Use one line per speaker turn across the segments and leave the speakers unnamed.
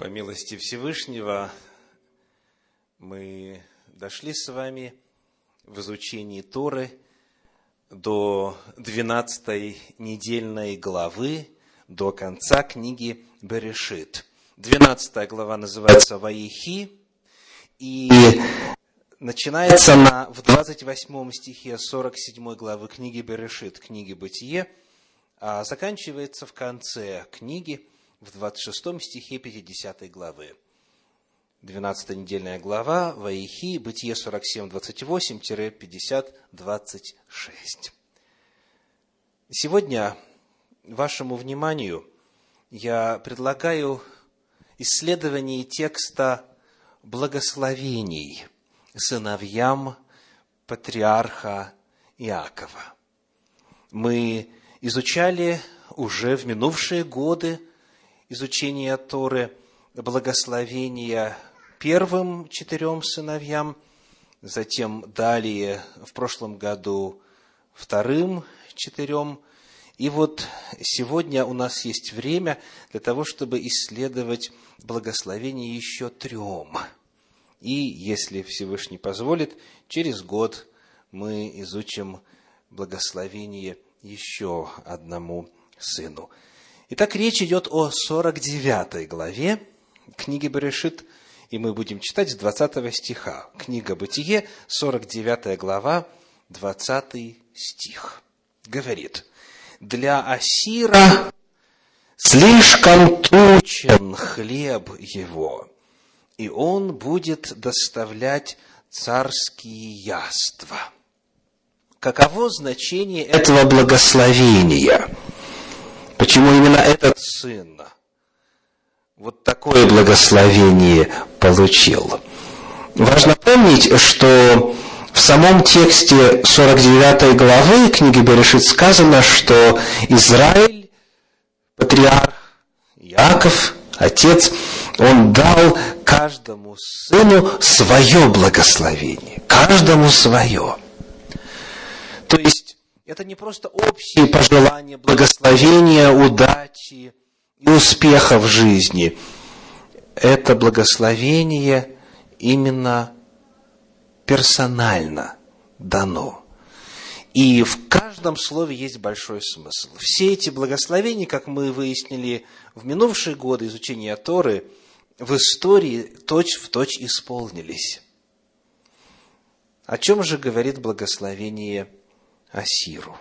По милости Всевышнего мы дошли с вами в изучении Торы до 12 недельной главы, до конца книги Берешит. 12 глава называется Ваихи, и начинается она в 28 стихе 47 главы книги Берешит, книги Бытие, а заканчивается в конце книги в 26 стихе 50 главы. 12 недельная глава, Ваихи, Бытие 47, 28-50, 26. Сегодня вашему вниманию я предлагаю исследование текста благословений сыновьям патриарха Иакова. Мы изучали уже в минувшие годы изучения Торы благословения первым четырем сыновьям, затем далее в прошлом году вторым четырем. И вот сегодня у нас есть время для того, чтобы исследовать благословение еще трем. И, если Всевышний позволит, через год мы изучим благословение еще одному сыну. Итак, речь идет о 49 главе книги Берешит, и мы будем читать с 20 стиха. Книга Бытие, 49 глава, 20 стих. Говорит, «Для Асира слишком тучен хлеб его, и он будет доставлять царские яства». Каково значение этого благословения? Почему именно этот сын вот такое благословение получил? Важно помнить, что в самом тексте 49 главы книги Берешит сказано, что Израиль, патриарх Иаков, отец, он дал каждому сыну свое благословение. Каждому свое. То есть, это не просто общие пожелания, благословения, удачи и успеха в жизни. Это благословение именно персонально дано. И в каждом слове есть большой смысл. Все эти благословения, как мы выяснили в минувшие годы изучения Торы, в истории точь в точь исполнились. О чем же говорит благословение Асиру?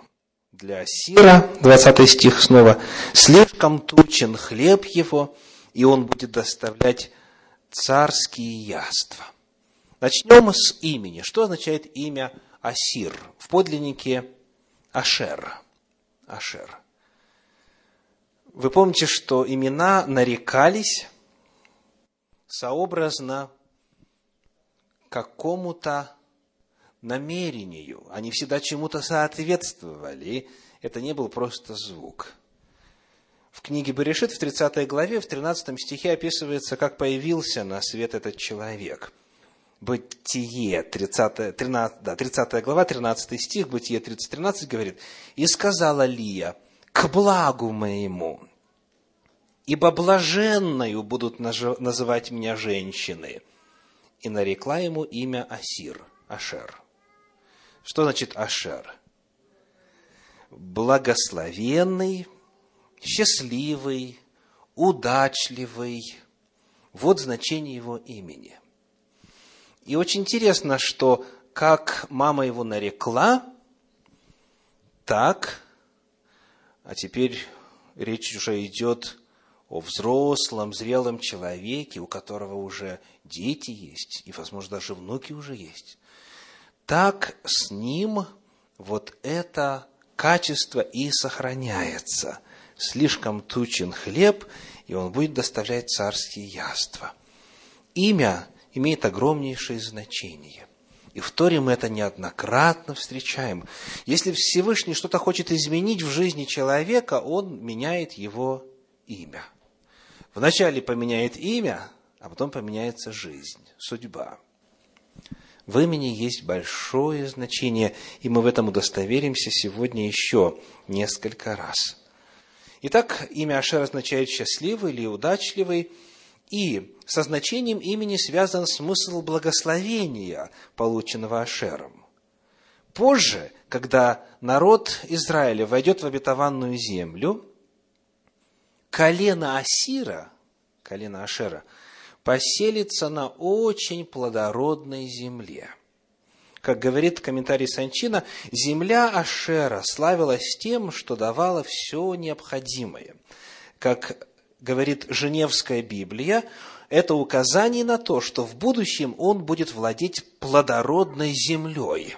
Для Асира, 20 стих снова, «Слишком тучен хлеб его, и он будет доставлять царские яства». Начнем с имени. Что означает имя Асир? В подлиннике Ашер. Ашер. Вы помните, что имена нарекались сообразно какому-то намерению. Они всегда чему-то соответствовали. Это не был просто звук. В книге Берешит, в 30 главе, в 13 стихе описывается, как появился на свет этот человек – Бытие, 30, 13, да, 30 глава, 13 стих, Бытие 30, 13 говорит, «И сказала Лия, к благу моему, ибо блаженною будут называть меня женщины». И нарекла ему имя Асир, Ашер. Что значит Ашер? Благословенный, счастливый, удачливый. Вот значение его имени. И очень интересно, что как мама его нарекла, так, а теперь речь уже идет о взрослом, зрелом человеке, у которого уже дети есть, и, возможно, даже внуки уже есть. Так с ним вот это качество и сохраняется. Слишком тучен хлеб, и он будет доставлять царские яства. Имя имеет огромнейшее значение. И в Торе мы это неоднократно встречаем. Если Всевышний что-то хочет изменить в жизни человека, он меняет его имя. Вначале поменяет имя, а потом поменяется жизнь, судьба. В имени есть большое значение, и мы в этом удостоверимся сегодня еще несколько раз. Итак, имя Ашер означает счастливый или удачливый – И со значением имени связан смысл благословения, полученного Ашером. Позже, когда народ Израиля войдет в обетованную землю, колено Асира, колено Ашера, поселится на очень плодородной земле. Как говорит комментарий Санчина, земля Ашера славилась тем, что давала все необходимое. Как говорит Женевская Библия, это указание на то, что в будущем он будет владеть плодородной землей.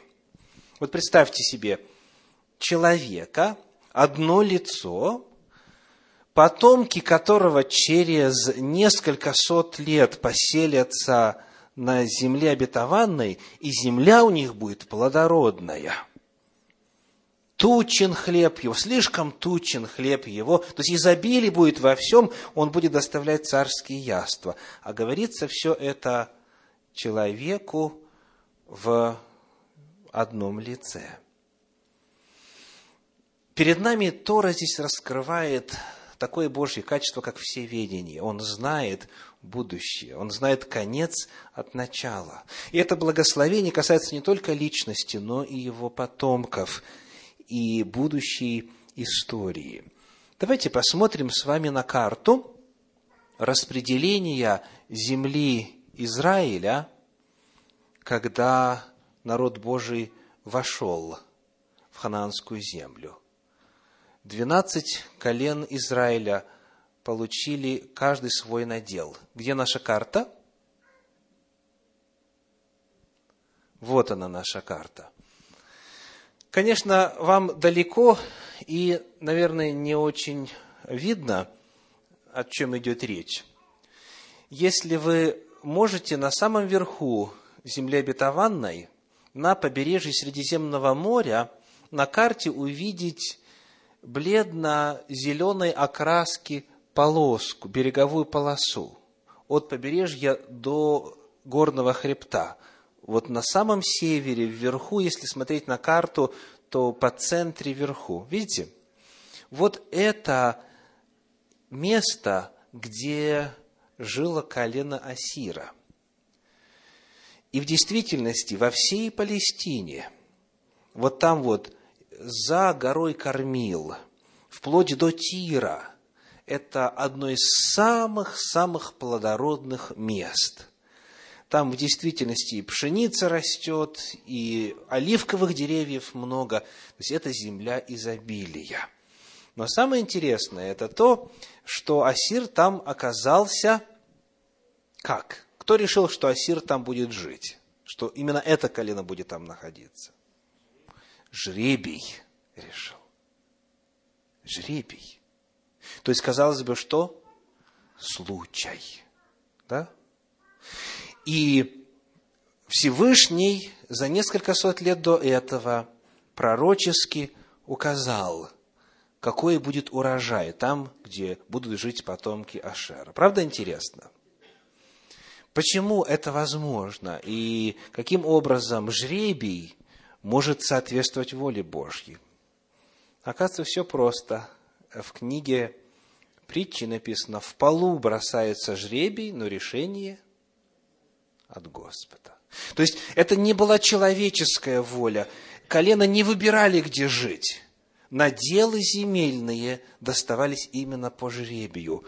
Вот представьте себе человека, одно лицо, потомки которого через несколько сот лет поселятся на земле обетованной, и земля у них будет плодородная – тучен хлеб его, слишком тучен хлеб его, то есть изобилие будет во всем, он будет доставлять царские яства. А говорится все это человеку в одном лице. Перед нами Тора здесь раскрывает такое Божье качество, как всеведение. Он знает будущее, он знает конец от начала. И это благословение касается не только личности, но и его потомков – и будущей истории. Давайте посмотрим с вами на карту распределения земли Израиля, когда народ Божий вошел в ханаанскую землю. Двенадцать колен Израиля получили каждый свой надел. Где наша карта? Вот она наша карта. Конечно, вам далеко и, наверное, не очень видно, о чем идет речь. Если вы можете на самом верху земли обетованной, на побережье Средиземного моря, на карте увидеть бледно-зеленой окраски полоску, береговую полосу от побережья до горного хребта – вот на самом севере, вверху, если смотреть на карту, то по центре вверху. Видите? Вот это место, где жило колено Асира. И в действительности во всей Палестине, вот там вот, за горой Кормил, вплоть до Тира, это одно из самых-самых плодородных мест – там в действительности и пшеница растет, и оливковых деревьев много. То есть это земля изобилия. Но самое интересное это то, что Асир там оказался как? Кто решил, что Асир там будет жить? Что именно это колено будет там находиться? Жребий решил. Жребий. То есть, казалось бы, что? Случай. Да? И Всевышний за несколько сот лет до этого пророчески указал, какой будет урожай там, где будут жить потомки Ашера. Правда интересно? Почему это возможно и каким образом жребий может соответствовать воле Божьей? Оказывается, все просто. В книге притчи написано, в полу бросается жребий, но решение – от Господа. То есть это не была человеческая воля. Колено не выбирали, где жить. Наделы земельные доставались именно по жребию.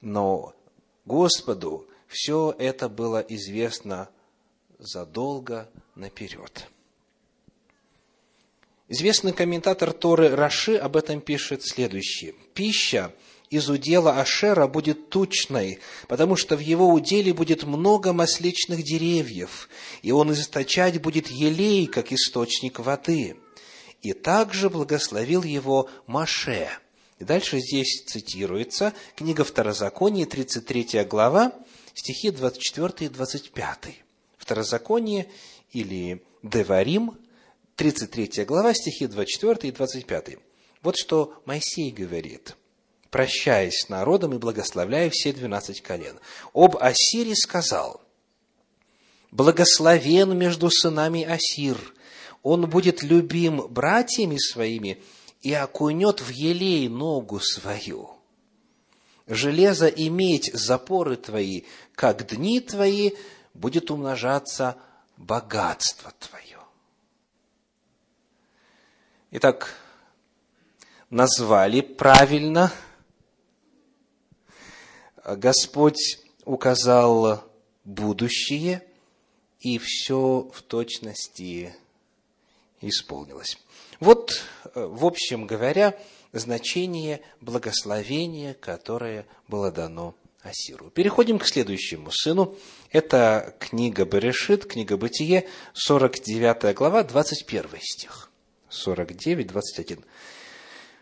Но Господу все это было известно задолго наперед. Известный комментатор Торы Раши об этом пишет следующее. Пища из удела Ашера будет тучной, потому что в его уделе будет много масличных деревьев, и он источать будет елей, как источник воды. И также благословил его Маше. И дальше здесь цитируется книга Второзакония, 33 глава, стихи 24 и 25. Второзаконие или Деварим, 33 глава, стихи 24 и 25. Вот что Моисей говорит – прощаясь с народом и благословляя все двенадцать колен. Об Асире сказал, «Благословен между сынами Асир, он будет любим братьями своими и окунет в елей ногу свою». железо иметь запоры твои, как дни твои, будет умножаться богатство твое. Итак, назвали правильно. Господь указал будущее, и все в точности исполнилось. Вот, в общем говоря, значение благословения, которое было дано Асиру. Переходим к следующему сыну. Это книга Берешит, книга Бытие, 49 глава, 21 стих. 49, 21.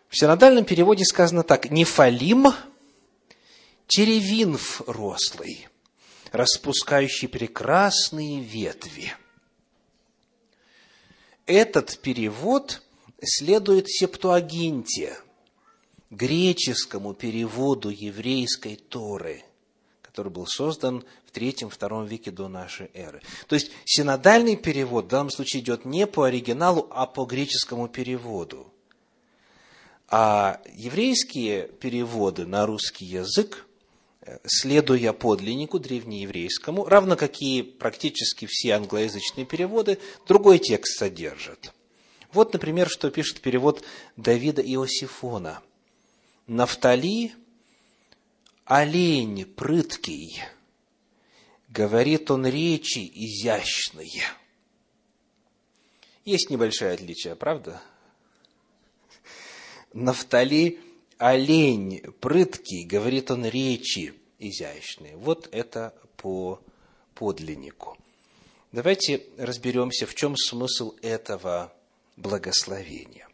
В синодальном переводе сказано так. «Нефалим – теревинф рослый, распускающий прекрасные ветви». Этот перевод следует Септуагинте, греческому переводу еврейской Торы, который был создан в третьем-втором веке до нашей эры. То есть синодальный перевод в данном случае идет не по оригиналу, а по греческому переводу. А еврейские переводы на русский язык, э, следуя подлиннику древнееврейскому, равно как и практически все англоязычные переводы, другой текст содержат. Вот, например, что пишет перевод Давида Иосифона. «Нафтали – олень прыткий, говорит он речи изящные». Есть небольшое отличие, правда? Нафтали – олень прыткий, говорит он речи изящные. Вот это по подлиннику. Давайте разберемся, в чем смысл этого благословения.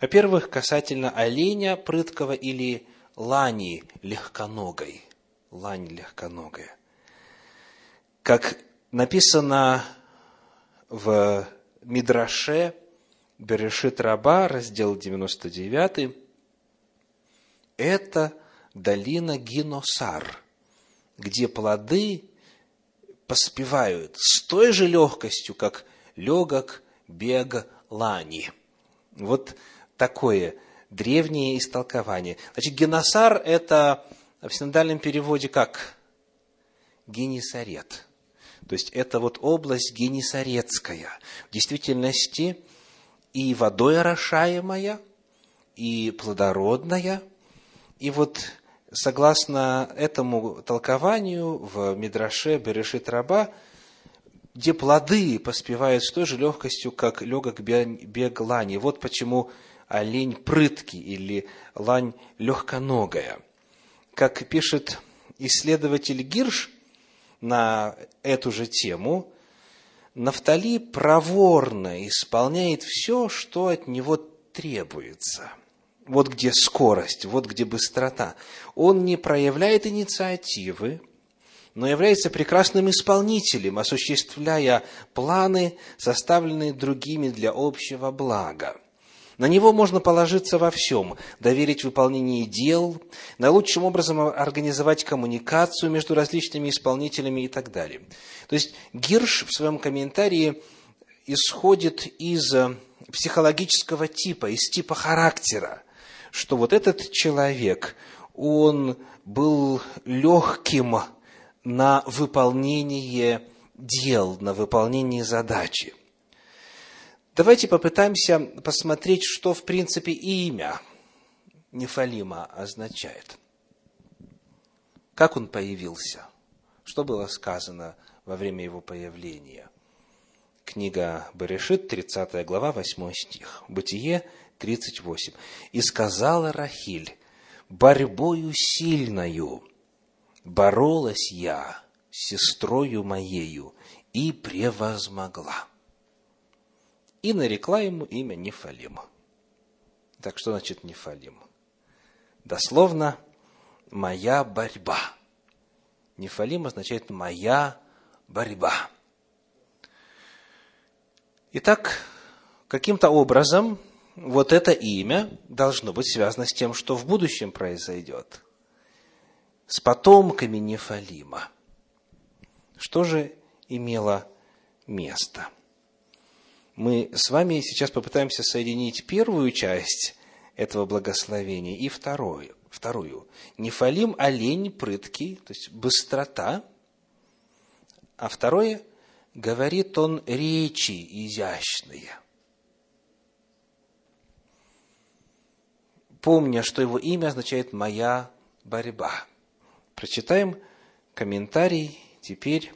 Во-первых, касательно оленя прыткого или лани легконогой. Лань легконогая. Как написано в Мидраше Берешит Раба, раздел 99, это долина Гиносар, где плоды поспевают с той же легкостью, как легок бег лани. Вот такое древнее истолкование. Значит, Геносар – это в синодальном переводе как? Генисарет. То есть, это вот область Генисарецкая. В действительности – и водой орошаемая, и плодородная. И вот согласно этому толкованию в Мидраше Берешит Раба, где плоды поспевают с той же легкостью, как легок бег лани. Вот почему олень прыткий или лань легконогая. Как пишет исследователь Гирш на эту же тему, Нафтали проворно исполняет все, что от него требуется. Вот где скорость, вот где быстрота. Он не проявляет инициативы, но является прекрасным исполнителем, осуществляя планы, составленные другими для общего блага. На него можно положиться во всем, доверить выполнение дел, наилучшим образом организовать коммуникацию между различными исполнителями и так далее. То есть Гирш в своем комментарии исходит из э, психологического типа, из типа характера, что вот этот человек, он был легким на выполнение дел, на выполнение задачи. Давайте попытаемся посмотреть, что в принципе имя Нефалима означает. Как он появился? Что было сказано во время его появления? Книга Берешит, 30 глава, 8 стих. Бытие 38. «И сказала Рахиль, борьбою сильною боролась я с сестрою моею и превозмогла» и нарекла ему имя Нефалим. Так что значит Нефалим? Дословно, моя борьба. Нефалим означает моя борьба. Итак, каким-то образом вот это имя должно быть связано с тем, что в будущем произойдет. С потомками Нефалима. Что же имело место? Мы с вами сейчас попытаемся соединить первую часть этого благословения и вторую, вторую. Нефалим – олень прыткий, то есть быстрота. А второе – говорит он речи изящные. Помня, что его имя означает «моя борьба». Прочитаем комментарий теперь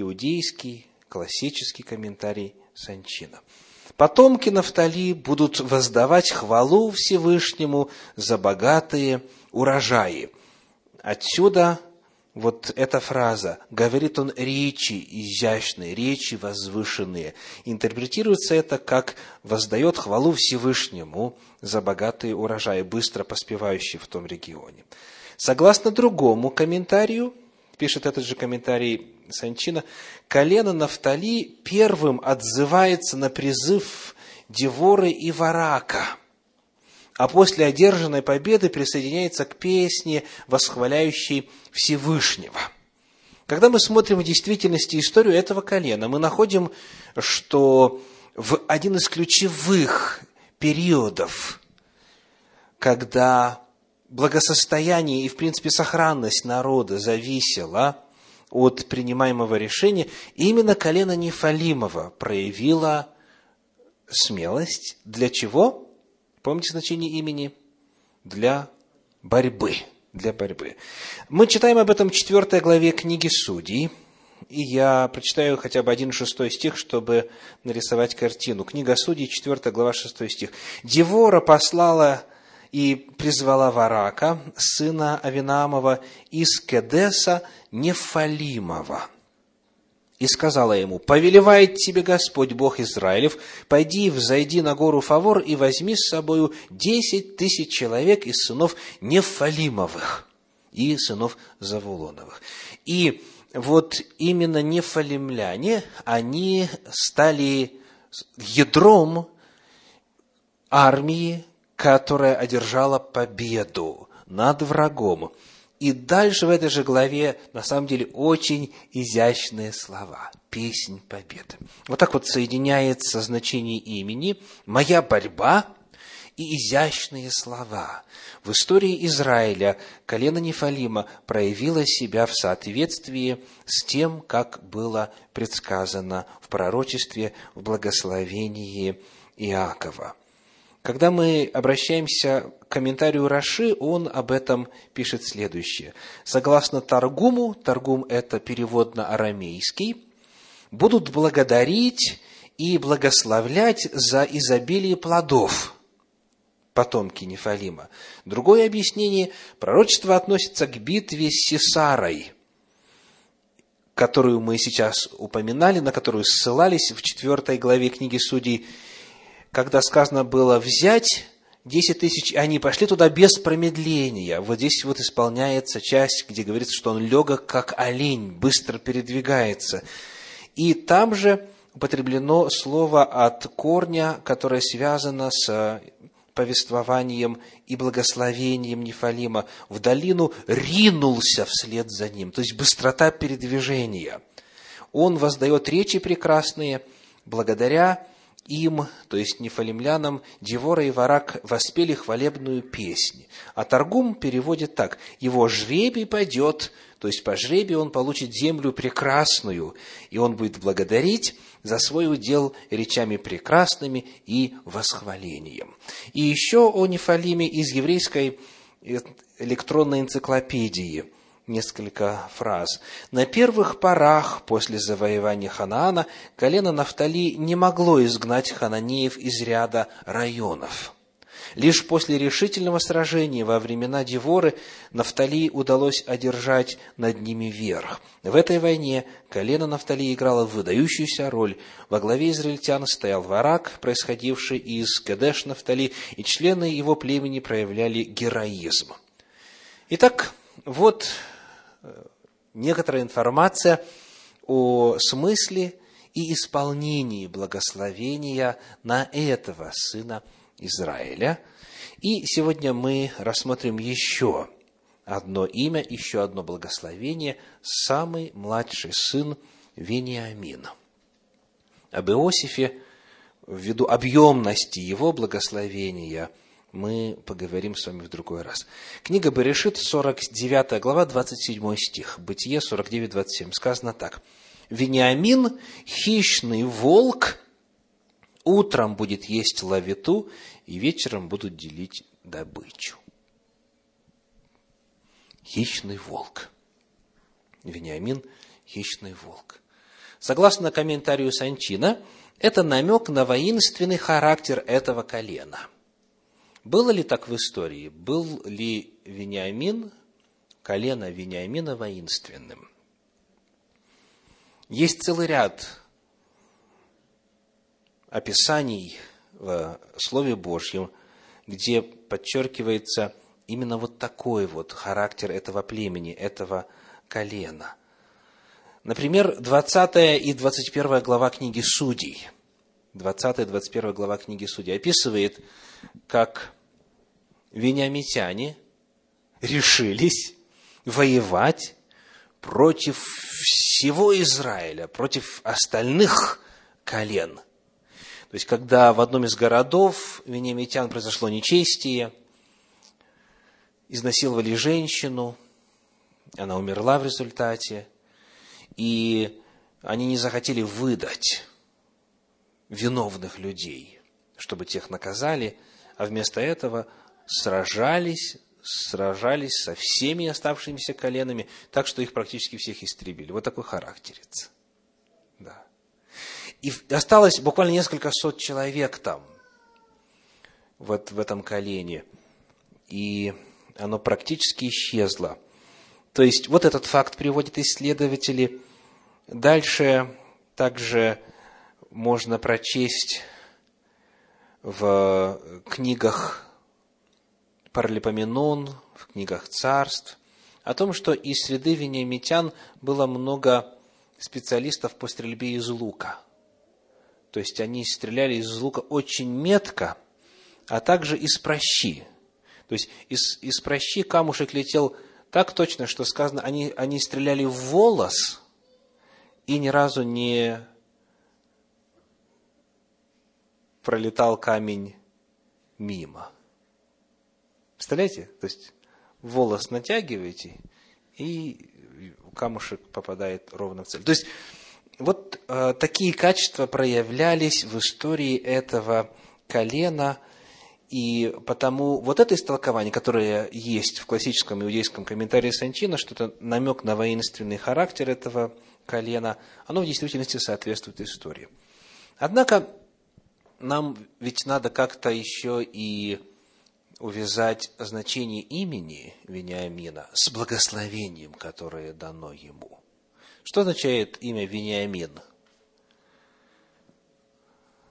иудейский, классический комментарий Санчина. Потомки Нафтали будут воздавать хвалу Всевышнему за богатые урожаи. Отсюда вот эта фраза, говорит он речи изящные, речи возвышенные. Интерпретируется это как воздает хвалу Всевышнему за богатые урожаи, быстро поспевающие в том регионе. Согласно другому комментарию, пишет этот же комментарий Санчина, колено Нафтали первым отзывается на призыв Деворы и Варака, а после одержанной победы присоединяется к песне, восхваляющей Всевышнего. Когда мы смотрим в действительности историю этого колена, мы находим, что в один из ключевых периодов, когда благосостояние и, в принципе, сохранность народа зависела от принимаемого решения, именно колено Нефалимова проявило смелость. Для чего? Помните значение имени? Для борьбы. Для борьбы. Мы читаем об этом в 4 главе книги Судей, и я прочитаю хотя бы один шестой стих, чтобы нарисовать картину. Книга Судей, 4 глава, 6 стих. «Девора послала и призвала Варака, сына Авинамова, из Кедеса Нефалимова. И сказала ему, «Повелевает тебе Господь, Бог Израилев, пойди, взойди на гору Фавор и возьми с собою десять тысяч человек из сынов Нефалимовых и сынов Завулоновых». И вот именно нефалимляне, они стали ядром армии, которая одержала победу над врагом. И дальше в этой же главе, на самом деле, очень изящные слова. Песнь победы. Вот так вот соединяется значение имени «Моя борьба» и изящные слова. В истории Израиля колено Нефалима проявило себя в соответствии с тем, как было предсказано в пророчестве в благословении Иакова. Когда мы обращаемся к комментарию Раши, он об этом пишет следующее. Согласно Таргуму, Таргум – это перевод на арамейский, будут благодарить и благословлять за изобилие плодов потомки Нефалима. Другое объяснение – пророчество относится к битве с Сесарой, которую мы сейчас упоминали, на которую ссылались в четвертой главе книги Судей – когда сказано было взять 10 тысяч, они пошли туда без промедления. Вот здесь вот исполняется часть, где говорится, что он легок, как олень, быстро передвигается. И там же употреблено слово от корня, которое связано с повествованием и благословением Нефалима. В долину ринулся вслед за ним, то есть быстрота передвижения. Он воздает речи прекрасные благодаря им, то есть нефалимлянам, Девора и Варак воспели хвалебную песнь. А Таргум переводит так. Его жребий пойдет, то есть по жребию он получит землю прекрасную, и он будет благодарить за свой удел речами прекрасными и восхвалением. И еще о Нефалиме из еврейской электронной энциклопедии – несколько фраз. На первых порах после завоевания Ханаана колено Нафтали не могло изгнать хананеев из ряда районов. Лишь после решительного сражения во времена Деворы Нафтали удалось одержать над ними верх. В этой войне колено Нафтали играло выдающуюся роль. Во главе израильтян стоял Варак, происходивший из Кедеш Нафтали, и члены его племени проявляли героизм. Итак, вот некоторая информация о смысле и исполнении благословения на этого сына Израиля. И сегодня мы рассмотрим еще одно имя, еще одно благословение, самый младший сын Вениамин. Об Иосифе, ввиду объемности его благословения, мы поговорим с вами в другой раз. Книга Берешит, 49 глава, 27 стих. Бытие 49, 27. Сказано так. «Вениамин, хищный волк, утром будет есть лавиту, и вечером будут делить добычу». Хищный волк. Вениамин – хищный волк. Согласно комментарию Санчина, это намек на воинственный характер этого колена. Было ли так в истории? Был ли Вениамин, колено Вениамина воинственным? Есть целый ряд описаний в Слове Божьем, где подчеркивается именно вот такой вот характер этого племени, этого колена. Например, 20 и 21 глава книги Судей. 20 и 21 глава книги Судей описывает, как вениамитяне решились воевать против всего Израиля, против остальных колен. То есть, когда в одном из городов вениамитян произошло нечестие, изнасиловали женщину, она умерла в результате, и они не захотели выдать виновных людей, чтобы тех наказали, а вместо этого сражались, сражались со всеми оставшимися коленами, так что их практически всех истребили. Вот такой характерец. Да. И осталось буквально несколько сот человек там, вот в этом колене. И оно практически исчезло. То есть, вот этот факт приводят исследователи. Дальше также можно прочесть в книгах Паралипоменон, в книгах царств, о том, что из среды вениамитян было много специалистов по стрельбе из лука. То есть они стреляли из лука очень метко, а также из прощи. То есть из, из прощи камушек летел так точно, что сказано, они, они стреляли в волос и ни разу не пролетал камень мимо. Представляете? То есть волос натягиваете, и камушек попадает ровно в цель. То есть вот э, такие качества проявлялись в истории этого колена, и потому вот это истолкование, которое есть в классическом иудейском комментарии Санчина, что это намек на воинственный характер этого колена, оно в действительности соответствует истории. Однако нам ведь надо как-то еще и увязать значение имени Вениамина с благословением, которое дано ему. Что означает имя Вениамин?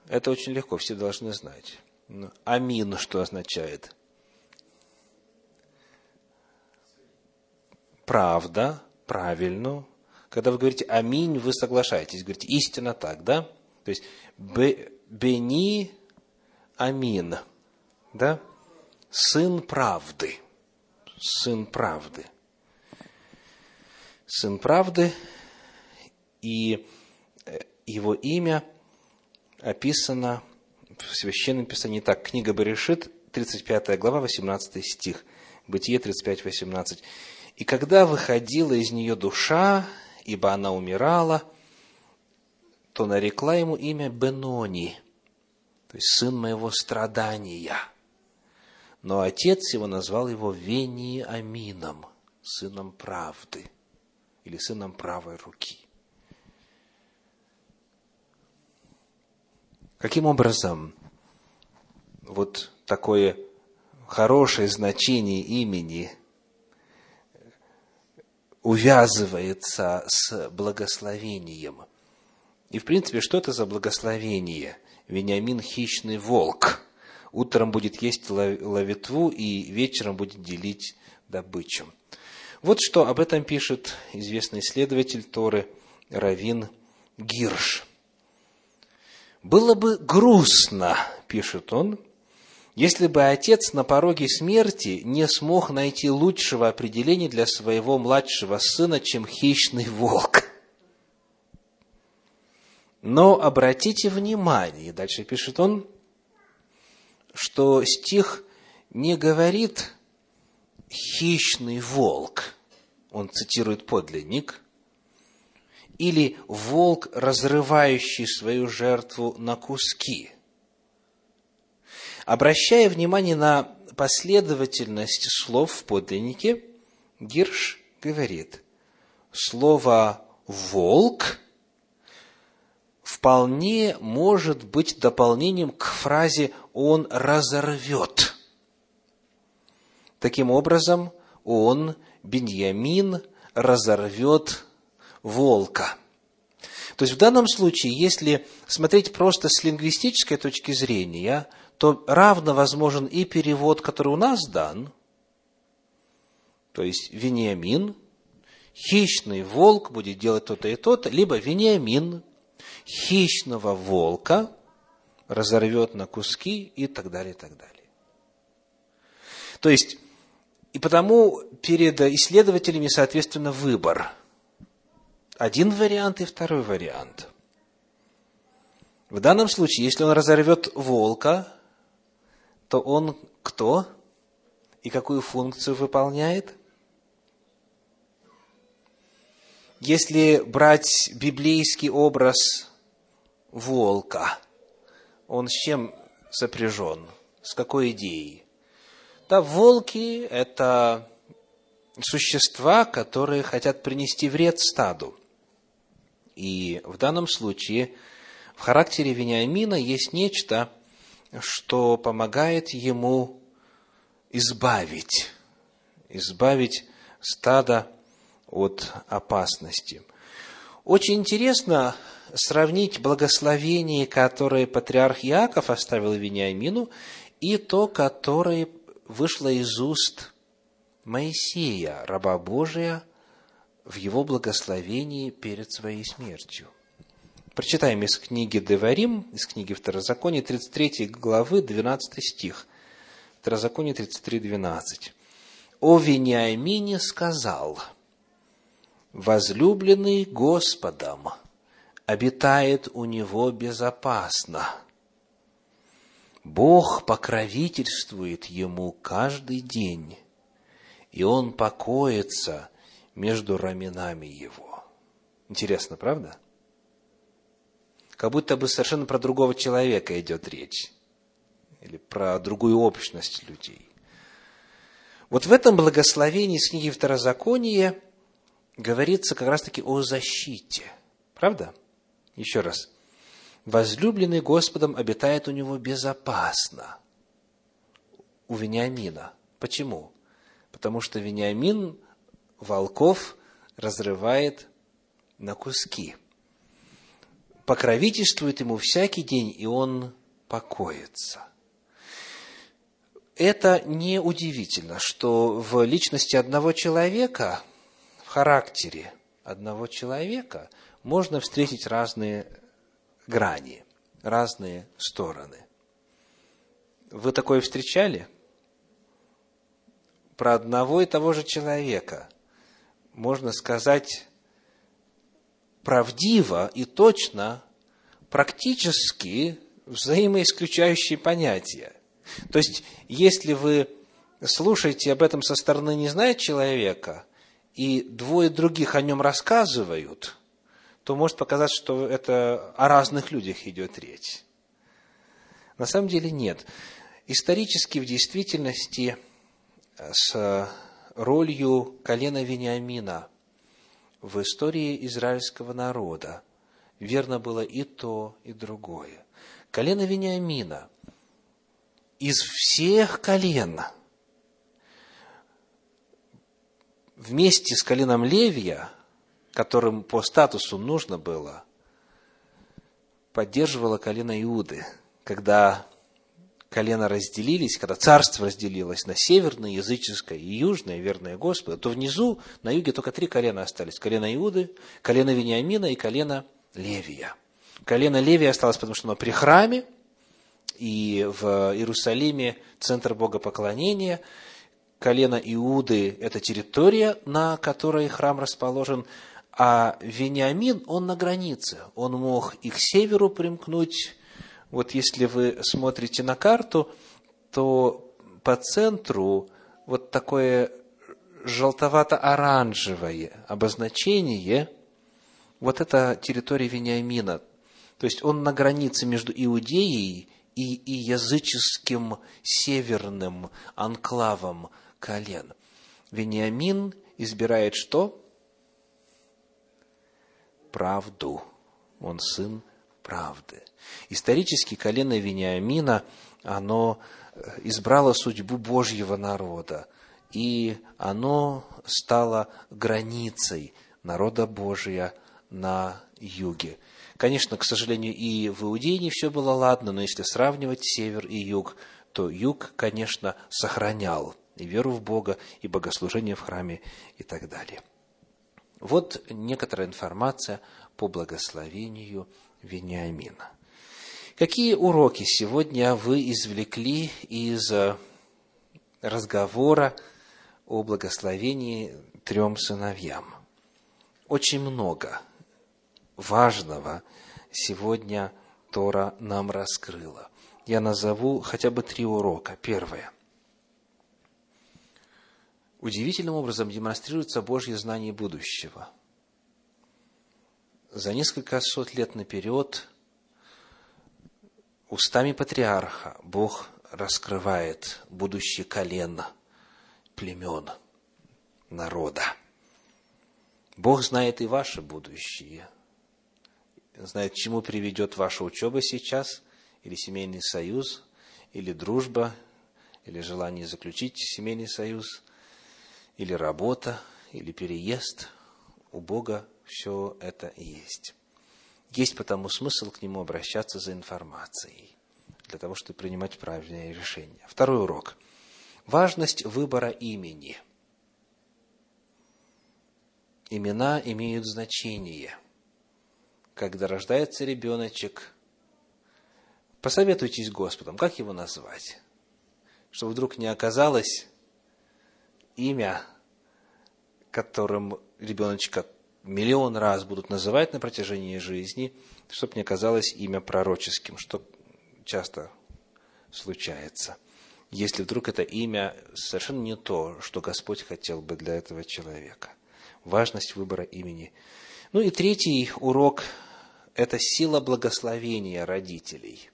Это очень легко, все должны знать. Ну, амин что означает? Правда, правильно. Когда вы говорите аминь, вы соглашаетесь, говорите истинно так, да? То есть бени амин, да? Сын правды. Сын правды. Сын правды, и э, его имя описано в Священном Писании так. Книга Берешит, 35 глава, 18 стих. Бытие 35, 18. «И когда выходила из нее душа, ибо она умирала, то нарекла ему имя Бенони, то есть сын моего страдания. Но отец его назвал его Вениамином, сыном правды, или сыном правой руки. Каким образом вот такое хорошее значение имени увязывается с благословением? И, в принципе, что это за благословение? Вениамин – хищный волк. Утром будет есть ловитву и вечером будет делить добычу. Вот что об этом пишет известный исследователь Торы Равин Гирш. Было бы грустно, пишет он, если бы отец на пороге смерти не смог найти лучшего определения для своего младшего сына, чем хищный волк. Но обратите внимание, дальше пишет он, что стих не говорит «хищный волк», он цитирует подлинник, или волк, разрывающий свою жертву на куски. Обращая внимание на последовательность слов в подлиннике, Гирш говорит, слово «волк» вполне может быть дополнением к фразе «он разорвет». Таким образом, он, Беньямин, разорвет волка. То есть в данном случае, если смотреть просто с лингвистической точки зрения, то равно возможен и перевод, который у нас дан, то есть Вениамин, хищный волк будет делать то-то и то-то, либо Вениамин, хищного волка разорвет на куски и так далее, и так далее. То есть, и потому перед исследователями, соответственно, выбор. Один вариант и второй вариант. В данном случае, если он разорвет волка, то он кто и какую функцию выполняет? Если брать библейский образ волка, он с чем сопряжен? С какой идеей? Да, волки – это существа, которые хотят принести вред стаду. И в данном случае в характере Вениамина есть нечто, что помогает ему избавить, избавить стадо от опасности. Очень интересно сравнить благословение, которое патриарх Иаков оставил Вениамину, и то, которое вышло из уст Моисея, раба Божия, в его благословении перед своей смертью. Прочитаем из книги Деварим, из книги Второзакония, 33 главы, 12 стих. Второзаконие 33, 12. «О Вениамине сказал, возлюбленный Господом, обитает у него безопасно. Бог покровительствует ему каждый день, и он покоится между раменами его. Интересно, правда? Как будто бы совершенно про другого человека идет речь. Или про другую общность людей. Вот в этом благословении с книги Второзакония говорится как раз-таки о защите. Правда? Еще раз. Возлюбленный Господом обитает у него безопасно. У Вениамина. Почему? Потому что Вениамин волков разрывает на куски. Покровительствует ему всякий день, и он покоится. Это не удивительно, что в личности одного человека, в характере одного человека – можно встретить разные грани, разные стороны. Вы такое встречали? Про одного и того же человека можно сказать правдиво и точно, практически взаимоисключающие понятия. То есть, если вы слушаете об этом со стороны не знает человека, и двое других о нем рассказывают, то может показаться, что это о разных людях идет речь. На самом деле нет. Исторически, в действительности, с ролью колена Вениамина в истории израильского народа верно было и то, и другое. Колено Вениамина из всех колен вместе с коленом Левия которым по статусу нужно было, поддерживало колено Иуды, когда колено разделились, когда царство разделилось на северное, языческое и южное, верное Господу, то внизу, на юге только три колена остались. Колено Иуды, колено Вениамина и колено Левия. Колено Левия осталось, потому что оно при храме, и в Иерусалиме центр богопоклонения. Колено Иуды – это территория, на которой храм расположен, а Вениамин, он на границе. Он мог и к северу примкнуть. Вот если вы смотрите на карту, то по центру вот такое желтовато-оранжевое обозначение, вот это территория Вениамина. То есть он на границе между Иудеей и, и языческим северным анклавом колен. Вениамин избирает что? Правду. Он сын правды. Исторически колено Вениамина, оно избрало судьбу Божьего народа, и оно стало границей народа Божия на юге. Конечно, к сожалению, и в Иудее не все было ладно, но если сравнивать север и юг, то юг, конечно, сохранял и веру в Бога, и богослужение в храме, и так далее. Вот некоторая информация по благословению Вениамина. Какие уроки сегодня вы извлекли из разговора о благословении трем сыновьям? Очень много важного сегодня Тора нам раскрыла. Я назову хотя бы три урока. Первое. Удивительным образом демонстрируется Божье знание будущего. За несколько сот лет наперед устами патриарха Бог раскрывает будущее колено, племен, народа. Бог знает и ваше будущее. Знает, чему приведет ваша учеба сейчас, или семейный союз, или дружба, или желание заключить семейный союз, или работа, или переезд. У Бога все это есть. Есть потому смысл к нему обращаться за информацией, для того, чтобы принимать правильные решения. Второй урок. Важность выбора имени. Имена имеют значение. Когда рождается ребеночек, посоветуйтесь с Господом, как его назвать, чтобы вдруг не оказалось имя, которым ребеночка миллион раз будут называть на протяжении жизни, чтобы не оказалось имя пророческим, что часто случается. Если вдруг это имя совершенно не то, что Господь хотел бы для этого человека. Важность выбора имени. Ну и третий урок – это сила благословения родителей.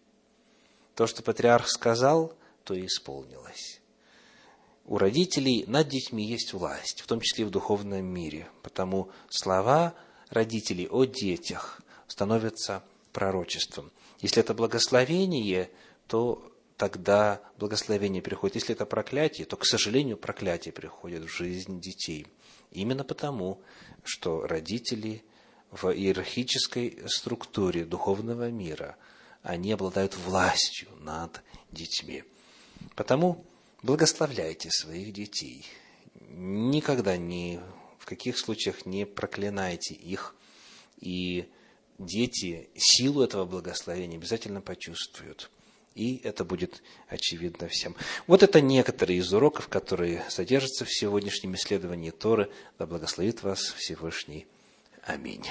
То, что патриарх сказал, то и исполнилось у родителей над детьми есть власть, в том числе и в духовном мире. Потому слова родителей о детях становятся пророчеством. Если это благословение, то тогда благословение приходит. Если это проклятие, то, к сожалению, проклятие приходит в жизнь детей. Именно потому, что родители в иерархической структуре духовного мира, они обладают властью над детьми. Потому Благословляйте своих детей. Никогда ни в каких случаях не проклинайте их. И дети силу этого благословения обязательно почувствуют. И это будет очевидно всем. Вот это некоторые из уроков, которые содержатся в сегодняшнем исследовании Торы. Да благословит вас Всевышний. Аминь.